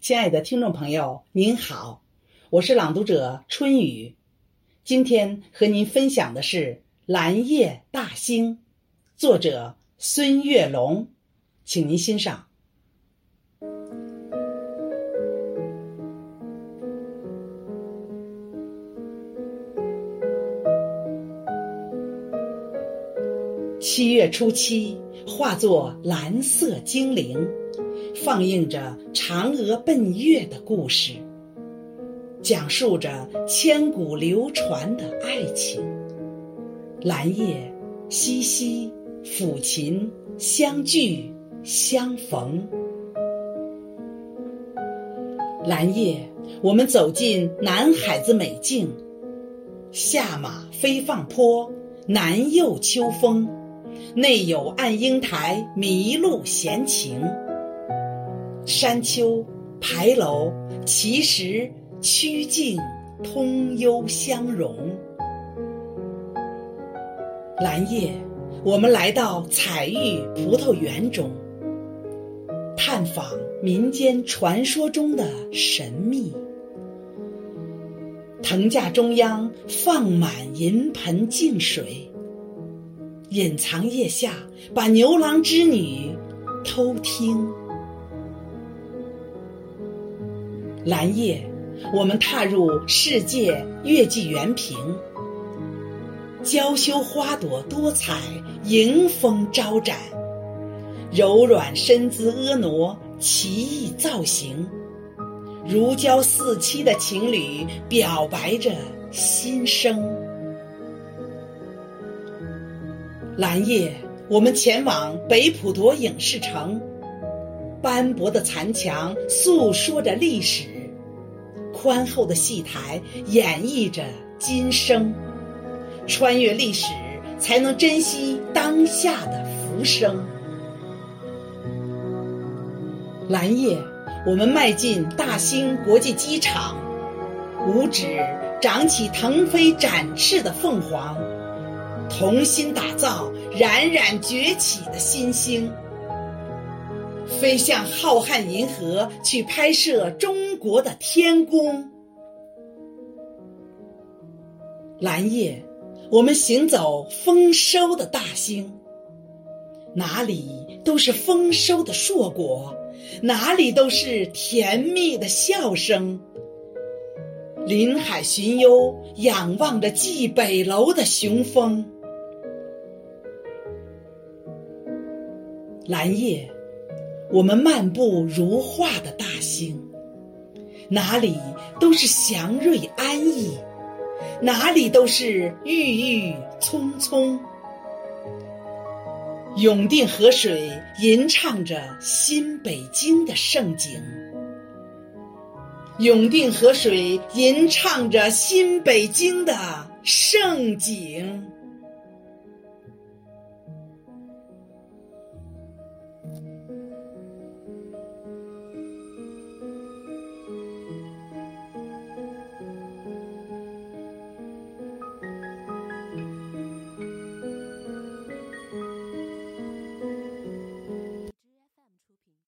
亲爱的听众朋友，您好，我是朗读者春雨。今天和您分享的是《蓝夜大星》，作者孙月龙，请您欣赏。七月初七，化作蓝色精灵。放映着嫦娥奔月的故事，讲述着千古流传的爱情。蓝夜，西西，抚琴，相聚，相逢。蓝夜，我们走进南海子美境，下马飞放坡，南佑秋风，内有暗英台，迷路闲情。山丘、牌楼、奇石、曲径，通幽相融。蓝夜，我们来到彩玉葡萄园中，探访民间传说中的神秘。藤架中央放满银盆净水，隐藏腋下，把牛郎织女偷听。蓝夜，我们踏入世界月季园坪，娇羞花朵多彩，迎风招展，柔软身姿婀娜，奇异造型，如胶似漆的情侣表白着心声。蓝夜，我们前往北普陀影视城。斑驳的残墙诉说着历史，宽厚的戏台演绎着今生。穿越历史，才能珍惜当下的浮生。蓝夜，我们迈进大兴国际机场，五指长起腾飞展翅的凤凰，同心打造冉冉崛起的新星。飞向浩瀚银河，去拍摄中国的天宫。蓝夜，我们行走丰收的大兴，哪里都是丰收的硕果，哪里都是甜蜜的笑声。临海寻幽，仰望着蓟北楼的雄风。蓝夜。我们漫步如画的大兴，哪里都是祥瑞安逸，哪里都是郁郁葱葱。永定河水吟唱着新北京的盛景，永定河水吟唱着新北京的盛景。